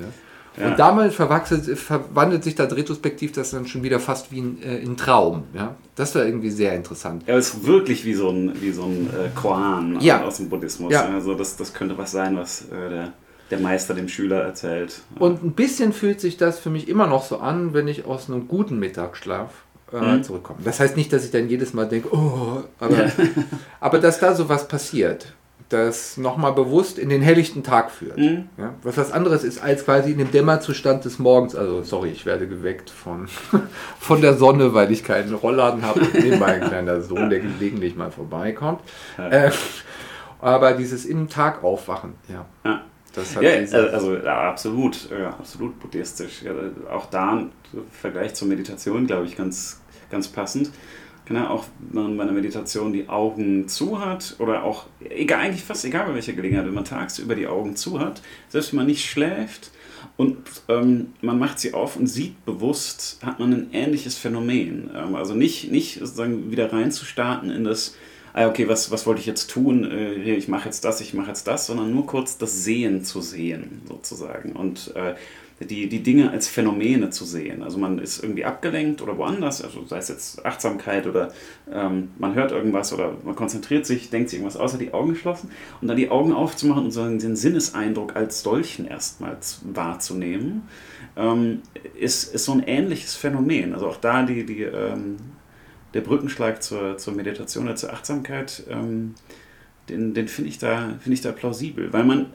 Ja? Und damit verwachselt, verwandelt sich das retrospektiv das dann schon wieder fast wie ein, äh, ein Traum. Ja? Das war irgendwie sehr interessant. Ja, es ist wirklich wie so ein, wie so ein äh, Koan Ja. aus dem Buddhismus. Ja. Also das, das könnte was sein, was äh, der, der Meister dem Schüler erzählt. Und ein bisschen fühlt sich das für mich immer noch so an, wenn ich aus einem guten Mittagsschlaf äh, Mhm. zurückkomme. Das heißt nicht, dass ich dann jedes Mal denke, oh, aber, aber dass da so was passiert, das nochmal bewusst in den helllichten Tag führt. Mhm. Ja, was was anderes ist als quasi in dem Dämmerzustand des Morgens. Also, sorry, ich werde geweckt von, von der Sonne, weil ich keinen Rollladen habe nebenbei ein kleiner Sohn, der gelegentlich mal vorbeikommt. Ja. Äh, aber dieses im Tag aufwachen, ja. Ja. Das hat Ja, diese- also ja, absolut, absolut buddhistisch. Auch da im Vergleich zur Meditation, glaube ich, ganz, ganz passend. Genau, auch wenn man bei einer Meditation die Augen zu hat oder auch, egal, eigentlich fast egal bei welcher Gelegenheit, wenn man tagsüber die Augen zu hat, selbst wenn man nicht schläft und ähm, man macht sie auf und sieht bewusst, hat man ein ähnliches Phänomen. Ähm, also nicht, nicht sozusagen wieder reinzustarten in das, ah, okay, was, was wollte ich jetzt tun? Äh, ich mache jetzt das, ich mache jetzt das, sondern nur kurz das Sehen zu sehen, sozusagen. Und äh, die, die Dinge als Phänomene zu sehen. Also man ist irgendwie abgelenkt oder woanders, also sei es jetzt Achtsamkeit oder ähm, man hört irgendwas oder man konzentriert sich, denkt sich irgendwas außer die Augen geschlossen und dann die Augen aufzumachen und so den Sinneseindruck als solchen erstmals wahrzunehmen, ähm, ist, ist so ein ähnliches Phänomen. Also auch da die, die, ähm, der Brückenschlag zur, zur Meditation oder zur Achtsamkeit, ähm, den, den finde ich, find ich da plausibel, weil man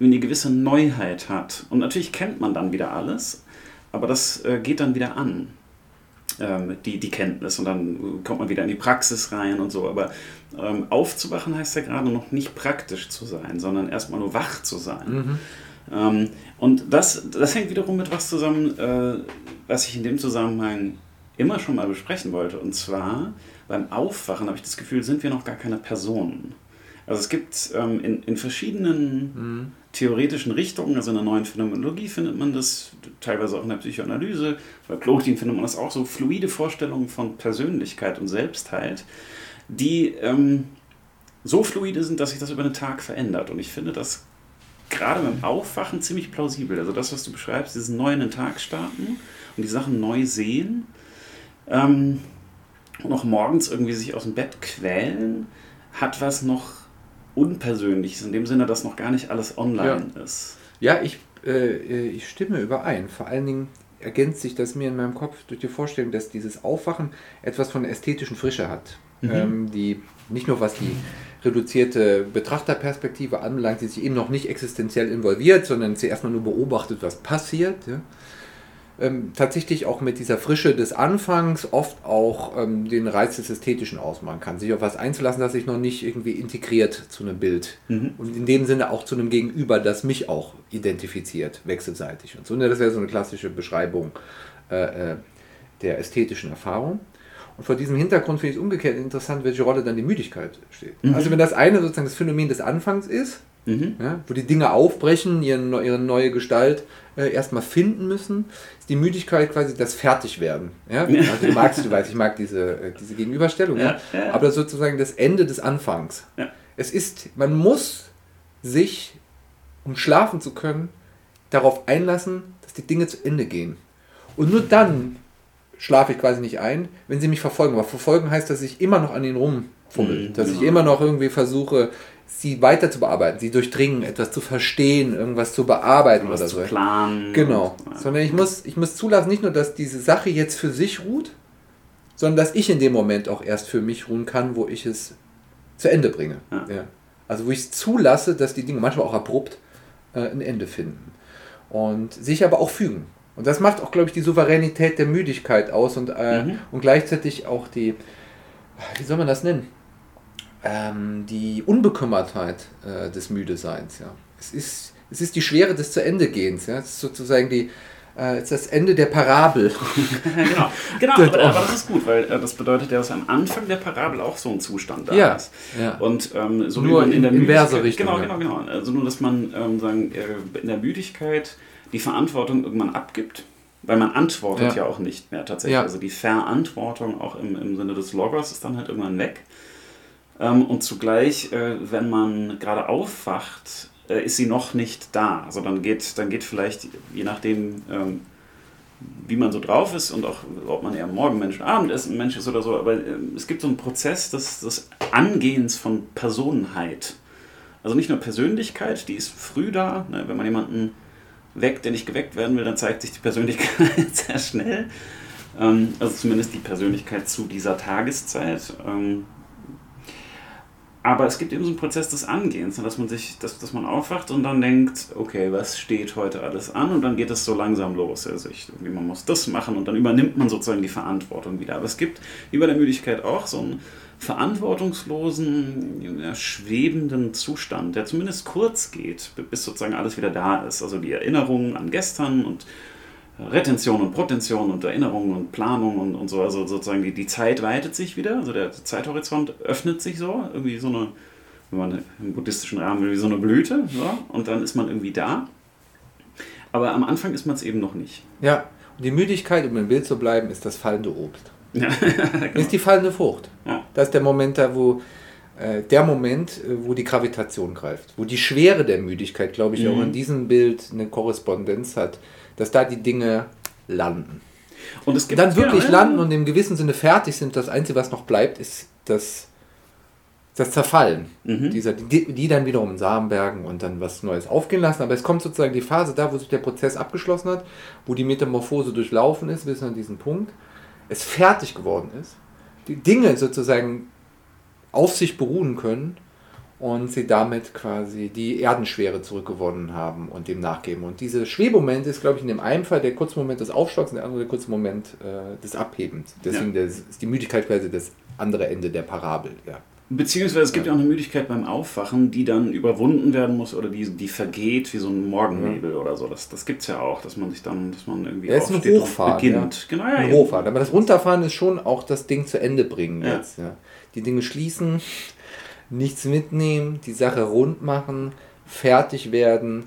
eine gewisse Neuheit hat. Und natürlich kennt man dann wieder alles, aber das äh, geht dann wieder an, ähm, die, die Kenntnis. Und dann kommt man wieder in die Praxis rein und so. Aber ähm, aufzuwachen heißt ja gerade noch nicht praktisch zu sein, sondern erstmal nur wach zu sein. Mhm. Ähm, und das, das hängt wiederum mit was zusammen, äh, was ich in dem Zusammenhang immer schon mal besprechen wollte. Und zwar beim Aufwachen habe ich das Gefühl, sind wir noch gar keine Personen. Also es gibt ähm, in, in verschiedenen Mhm. theoretischen Richtungen, also in der neuen Phänomenologie findet man das, teilweise auch in der Psychoanalyse, bei Plotin findet man das auch so, fluide Vorstellungen von Persönlichkeit und Selbstheit, die ähm, so fluide sind, dass sich das über den Tag verändert. Und ich finde das gerade beim Aufwachen ziemlich plausibel. Also das, was du beschreibst, diesen neu in den Tag starten und die Sachen neu sehen ähm, und auch morgens irgendwie sich aus dem Bett quälen, hat was noch Unpersönliches, in dem Sinne, dass noch gar nicht alles online ist. Ja, ich, äh, ich stimme überein. Vor allen Dingen ergänzt sich das mir in meinem Kopf durch die Vorstellung, dass dieses Aufwachen etwas von ästhetischen Frische hat. Mhm. Ähm, die nicht nur was die reduzierte Betrachterperspektive anbelangt, die sich eben noch nicht existenziell involviert, sondern sie erstmal nur beobachtet, was passiert. Ja? Ähm, tatsächlich auch mit dieser Frische des Anfangs oft auch ähm, den Reiz des Ästhetischen ausmachen kann. Sich auf was einzulassen, das sich noch nicht irgendwie integriert zu einem Bild. Mhm. Und in dem Sinne auch zu einem Gegenüber, das mich auch identifiziert, wechselseitig. Und so, ne, das wäre so eine klassische Beschreibung äh, äh, der ästhetischen Erfahrung. Und vor diesem Hintergrund finde ich es umgekehrt interessant, welche Rolle dann die Müdigkeit steht. Mhm. Also wenn das eine sozusagen das Phänomen des Anfangs ist, Mhm. ja, wo die Dinge aufbrechen, ihre, ihre neue Gestalt äh, erstmal finden müssen, ist die Müdigkeit quasi das Fertigwerden. Ja? Also du magst, du weißt, ich mag diese, äh, diese Gegenüberstellung, ja, Ja, aber sozusagen das Ende des Anfangs. Es ist, man muss sich, um schlafen zu können, darauf einlassen, dass die Dinge zu Ende gehen. Und nur dann schlafe ich quasi nicht ein, wenn sie mich verfolgen. Aber verfolgen heißt, dass ich immer noch an ihnen rumfummel, Mhm, dass ich genau. immer noch irgendwie versuche, sie weiter zu bearbeiten, sie durchdringen, etwas zu verstehen, irgendwas zu bearbeiten Was oder zu so. planen. Genau. Und. Sondern ich muss, ich muss zulassen, nicht nur, dass diese Sache jetzt für sich ruht, sondern dass ich in dem Moment auch erst für mich ruhen kann, wo ich es zu Ende bringe. Ja. Ja. Also wo ich es zulasse, dass die Dinge manchmal auch abrupt äh, ein Ende finden. Und sich aber auch fügen. Und das macht auch, glaube ich, die Souveränität der Müdigkeit aus und, äh, Mhm. und gleichzeitig auch die, wie soll man das nennen? Ähm, die Unbekümmertheit äh, des Müdeseins. Ja. Es, ist, es ist die Schwere des zu Ende gehens. Ja. Es ist sozusagen die, äh, es ist das Ende der Parabel. genau, genau aber, aber das ist gut, weil äh, das bedeutet ja, dass am Anfang der Parabel auch so ein Zustand da Ja, ist. ja. Und ähm, so Nur wie man in- inverse Müdigkeit- Richtung, Genau, genau, genau. Also nur, dass man ähm, sagen, äh, in der Müdigkeit die Verantwortung irgendwann abgibt. Weil man antwortet ja, Ja. auch nicht mehr tatsächlich. Ja. Also die Verantwortung auch im, im Sinne des Logos ist dann halt irgendwann weg. Ähm, und zugleich, äh, wenn man gerade aufwacht, äh, ist sie noch nicht da. Also dann geht, dann geht vielleicht, je nachdem, ähm, wie man so drauf ist und auch, ob man eher Morgenmensch oder Abendessen-Mensch ist oder so, aber ähm, es gibt so einen Prozess des, des Angehens von Personenheit. Also nicht nur Persönlichkeit, die ist früh da. Ne? Wenn man jemanden weckt, der nicht geweckt werden will, dann zeigt sich die Persönlichkeit sehr schnell. Ähm, also zumindest die Persönlichkeit zu dieser Tageszeit. Ähm, aber es gibt eben so einen Prozess des Angehens, ne, dass man sich, dass, dass man aufwacht und dann denkt, okay, was steht heute alles an? Und dann geht es so langsam los. Also ich, irgendwie, man muss das machen und dann übernimmt man sozusagen die Verantwortung wieder. Aber es gibt bei der Müdigkeit auch so einen verantwortungslosen, schwebenden Zustand, der zumindest kurz geht, bis sozusagen alles wieder da ist. Also die Erinnerungen an gestern und Retention und Protention und Erinnerung und Planung und, und so. Also sozusagen die, die Zeit weitet sich wieder, also der Zeithorizont öffnet sich so, irgendwie so eine, wenn man im buddhistischen Rahmen will, wie so eine Blüte, so, und dann ist man irgendwie da. Aber am Anfang ist man es eben noch nicht. Ja. Und die Müdigkeit, um im Bild zu bleiben, ist das fallende Obst. Ja, Das ist die fallende Frucht. Ja. Das ist der Moment da, wo äh, der Moment, äh, wo die Gravitation greift, wo die Schwere der Müdigkeit, glaube ich, Mhm. auch in diesem Bild eine Korrespondenz hat, dass da die Dinge landen. Und es gibt dann wirklich ja, landen und im gewissen Sinne fertig sind. Das Einzige, was noch bleibt, ist das, das Zerfallen. Mhm. Dieser, die, die dann wiederum in Samen bergen und dann was Neues aufgehen lassen. Aber es kommt sozusagen die Phase da, wo sich der Prozess abgeschlossen hat, wo die Metamorphose durchlaufen ist, bis an diesen Punkt, es fertig geworden ist, die Dinge sozusagen auf sich beruhen können und sie damit quasi die Erdenschwere zurückgewonnen haben und dem nachgeben. Und dieser Schwebemoment ist, glaube ich, in dem einen Fall der kurze Moment des Aufschlags und der andere der kurze Moment äh, des Abhebens. Deswegen Ja. das, ist die Müdigkeit quasi das andere Ende der Parabel. Ja. Beziehungsweise es gibt ja auch eine Müdigkeit beim Aufwachen, die dann überwunden werden muss oder die, die vergeht wie so ein Morgennebel oder so. Das, das gibt es ja auch, dass man sich dann, dass man irgendwie Ja, ist ein Hochfahren, beginnt. Genau, ja, Ein. Hochfahren. Aber das Runterfahren ist schon auch das Ding zu Ende bringen Ja. jetzt. Ja. Die Dinge schließen, nichts mitnehmen, die Sache rund machen, fertig werden.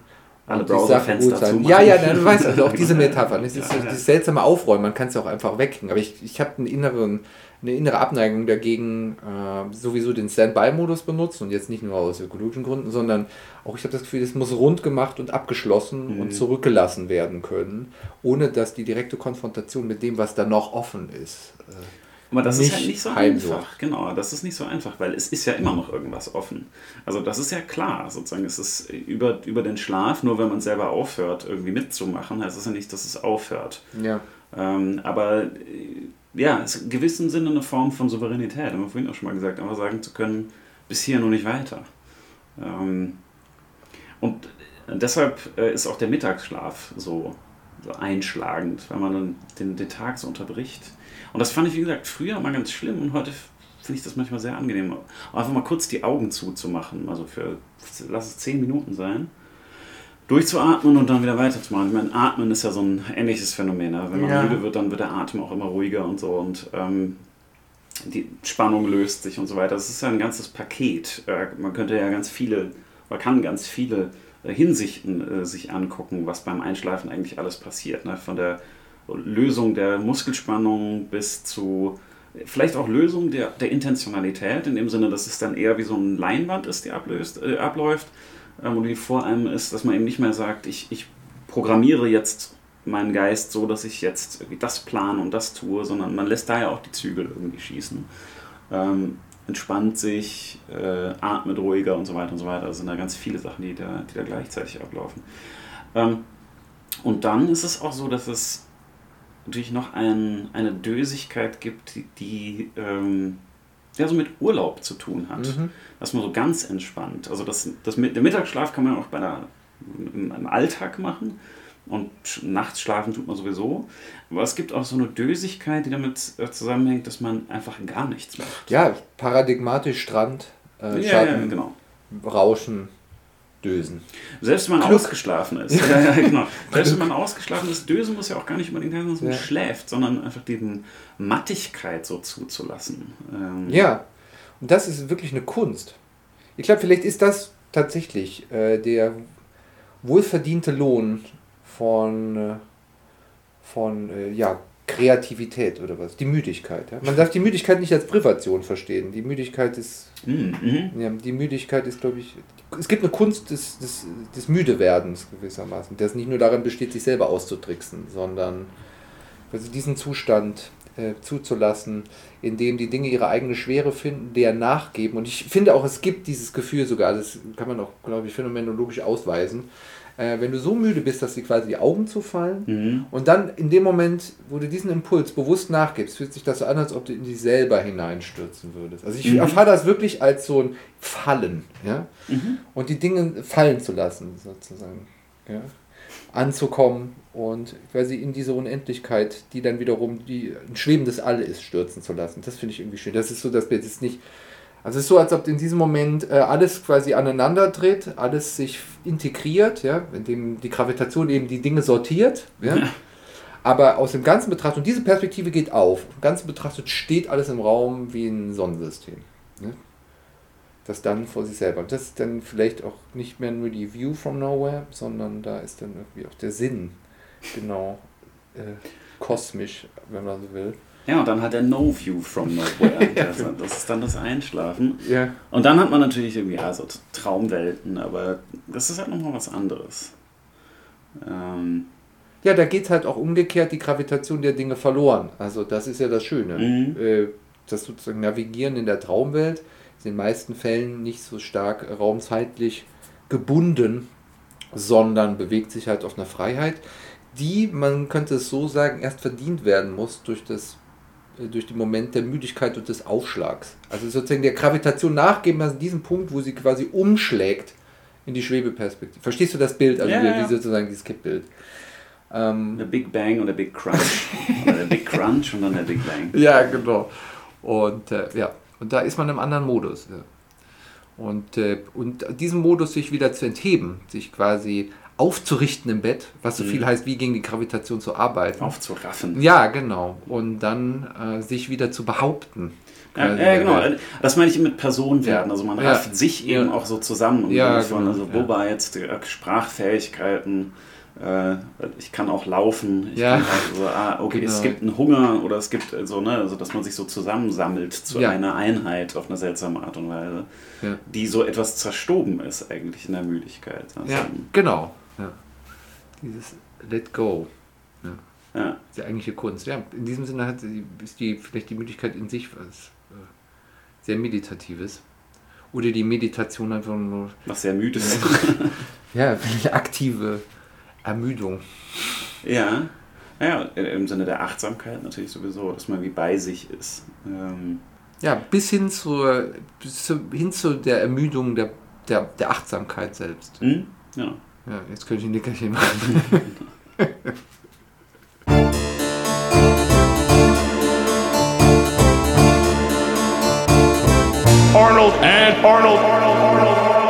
Alle und die Browserfenster Sache gut sein. Ja, ja, nein, du weißt also auch diese Metaphern. Es ist Ja, ja. dieses seltsame Aufräumen, man kann es ja auch einfach weghängen. Aber ich, ich habe eine innere Abneigung dagegen, äh, sowieso den Standby-Modus benutzen und jetzt nicht nur aus ökologischen Gründen, sondern auch ich habe das Gefühl, es muss rund gemacht und abgeschlossen Mhm. und zurückgelassen werden können, ohne dass die direkte Konfrontation mit dem, was da noch offen ist. Äh, Aber das ist nicht halt nicht so heimsucht. einfach. Genau, das ist nicht so einfach, weil es ist ja immer noch irgendwas offen. Also das ist ja klar, sozusagen. Es ist über, über den Schlaf, nur wenn man selber aufhört, irgendwie mitzumachen, heißt es ja nicht, dass es aufhört. ja. Ähm, aber äh, ja, es ist in gewissem Sinne eine Form von Souveränität, haben wir vorhin auch schon mal gesagt, einfach sagen zu können, bis hier und nicht weiter. Ähm, und deshalb äh, ist auch der Mittagsschlaf so, so einschlagend, weil man dann den, den Tag so unterbricht. Und das fand ich, wie gesagt, früher mal ganz schlimm und heute finde ich das manchmal sehr angenehm. Einfach mal kurz die Augen zuzumachen, also für, lass es zehn Minuten sein durchzuatmen und dann wieder weiterzumachen. Ich meine, Atmen ist ja so ein ähnliches Phänomen. Ne? Wenn man Ja. müde wird, dann wird der Atem auch immer ruhiger und so und ähm, die Spannung löst sich und so weiter. Das ist ja ein ganzes Paket. Äh, man könnte ja ganz viele, man kann ganz viele Hinsichten äh, sich angucken, was beim Einschlafen eigentlich alles passiert. Ne? Von der Lösung der Muskelspannung bis zu vielleicht auch Lösung der, der Intentionalität, in dem Sinne, dass es dann eher wie so eine Leinwand ist, die ablöst, äh, abläuft ähm, und die vor einem ist, dass man eben nicht mehr sagt, ich, ich programmiere jetzt meinen Geist so, dass ich jetzt irgendwie das plane und das tue, sondern man lässt da ja auch die Zügel irgendwie schießen. Ähm, entspannt sich, äh, atmet ruhiger und so weiter und so weiter. Das sind da ganz viele Sachen, die da, die da gleichzeitig ablaufen. Ähm, und dann ist es auch so, dass es natürlich noch ein, eine Dösigkeit gibt, die, die ähm, ja, so mit Urlaub zu tun hat. Mhm. Dass man so ganz entspannt. Also das, das, der Mittagsschlaf kann man auch bei der, im, im Alltag machen. Und nachts schlafen tut man sowieso. Aber es gibt auch so eine Dösigkeit, die damit äh, zusammenhängt, dass man einfach gar nichts macht. ja, paradigmatisch Strand, äh, ja, Schatten, ja, genau. Rauschen, Dösen. Selbst wenn man Glück. ausgeschlafen ist. ja, ja, genau. Selbst wenn man ausgeschlafen ist, Dösen muss ja auch gar nicht unbedingt heißen, dass man Ja. schläft, sondern einfach diesen Mattigkeit so zuzulassen. Ähm, Ja, und das ist wirklich eine Kunst. Ich glaube, vielleicht ist das tatsächlich äh, der wohlverdiente Lohn von, äh, von äh, ja, Kreativität oder was. Die Müdigkeit. Ja? Man darf die Müdigkeit nicht als Privation verstehen. Die Müdigkeit ist, Mhm, mhm. ja, die Müdigkeit ist, glaube ich, es gibt eine Kunst des, des, des Müdewerdens gewissermaßen, das nicht nur darin besteht, sich selber auszutricksen, sondern also diesen Zustand äh, zuzulassen, in dem die Dinge ihre eigene Schwere finden, der nachgeben. Und ich finde auch, es gibt dieses Gefühl sogar, das kann man auch, glaube ich, phänomenologisch ausweisen, äh, wenn du so müde bist, dass dir quasi die Augen zufallen Mhm. und dann in dem Moment, wo du diesen Impuls bewusst nachgibst, fühlt sich das so an, als ob du in dich selber hineinstürzen würdest. Also ich Mhm. erfahre das wirklich als so ein Fallen, ja, Mhm. und die Dinge fallen zu lassen, sozusagen, ja, anzukommen und quasi in diese Unendlichkeit, die dann wiederum die ein schwebendes All ist, stürzen zu lassen. Das finde ich irgendwie schön. Das ist so, dass wir jetzt nicht also es ist so, als ob in diesem Moment äh, alles quasi aneinander tritt, alles sich integriert, ja, indem die Gravitation eben die Dinge sortiert, ja. Aber aus dem Ganzen betrachtet, und diese Perspektive geht auf, im Ganzen betrachtet steht alles im Raum wie ein Sonnensystem. Ne? Das dann vor sich selber. Und das ist dann vielleicht auch nicht mehr nur die View from Nowhere, sondern da ist dann irgendwie auch der Sinn genau äh, kosmisch, wenn man so will. Ja, und dann hat er No View from Nowhere. das, das ist dann das Einschlafen. Ja. Und dann hat man natürlich irgendwie ja, so Traumwelten, aber das ist halt nochmal was anderes. Ähm, Ja, da geht halt auch umgekehrt die Gravitation der Dinge verloren. Also das ist ja das Schöne. Mhm. Äh, Das sozusagen Navigieren in der Traumwelt ist in den meisten Fällen nicht so stark raumzeitlich gebunden, sondern bewegt sich halt auf einer Freiheit, die, man könnte es so sagen, erst verdient werden muss durch das durch den Moment der Müdigkeit und des Aufschlags. Also sozusagen der Gravitation nachgeben an diesem Punkt, wo sie quasi umschlägt in die Schwebeperspektive. Verstehst du das Bild? Also Ja, wie, ja. wie sozusagen dieses Kippbild. Ähm, der Big Bang und der Big Crunch. Oder der Big Crunch und dann der Big Bang. Ja, genau. Und äh, ja, und da ist man im anderen Modus. Ja. Und, äh, und diesem Modus sich wieder zu entheben, sich quasi aufzurichten im Bett, was so Mhm. viel heißt, wie gegen die Gravitation zu arbeiten. Aufzuraffen. Ja, genau. Und dann äh, sich wieder zu behaupten. Ja, Quasi ja, genau. Das meine ich mit Personen werden. Ja. Also man Ja. rafft sich eben Ja. auch so zusammen. im Ja, von, genau, Also ja. wobei jetzt die Sprachfähigkeiten, äh, ich kann auch laufen. Ich Ja. kann so, ah, okay, es Genau. gibt einen Hunger oder es gibt äh, so, ne, also dass man sich so zusammensammelt zu Ja. einer Einheit auf eine seltsame Art und Weise, Ja. die so etwas zerstoben ist eigentlich in der Müdigkeit. Also, Ja, genau. Ja. Dieses Let Go. ja. Das ist die eigentliche Kunst. Ja, in diesem Sinne hat sie, ist die vielleicht die Müdigkeit in sich was äh, sehr Meditatives. Oder die Meditation einfach nur Was sehr müde ist. ja, aktive Ermüdung. ja. Ja, im Sinne der Achtsamkeit natürlich sowieso, dass man wie bei sich ist. Ähm, Ja, bis hin zur, bis hin zu der Ermüdung der, der, der Achtsamkeit selbst. hm? Ja. Ja, jetzt könnte ich ein Nickerchen machen. Arnold and Arnold, Arnold, Arnold.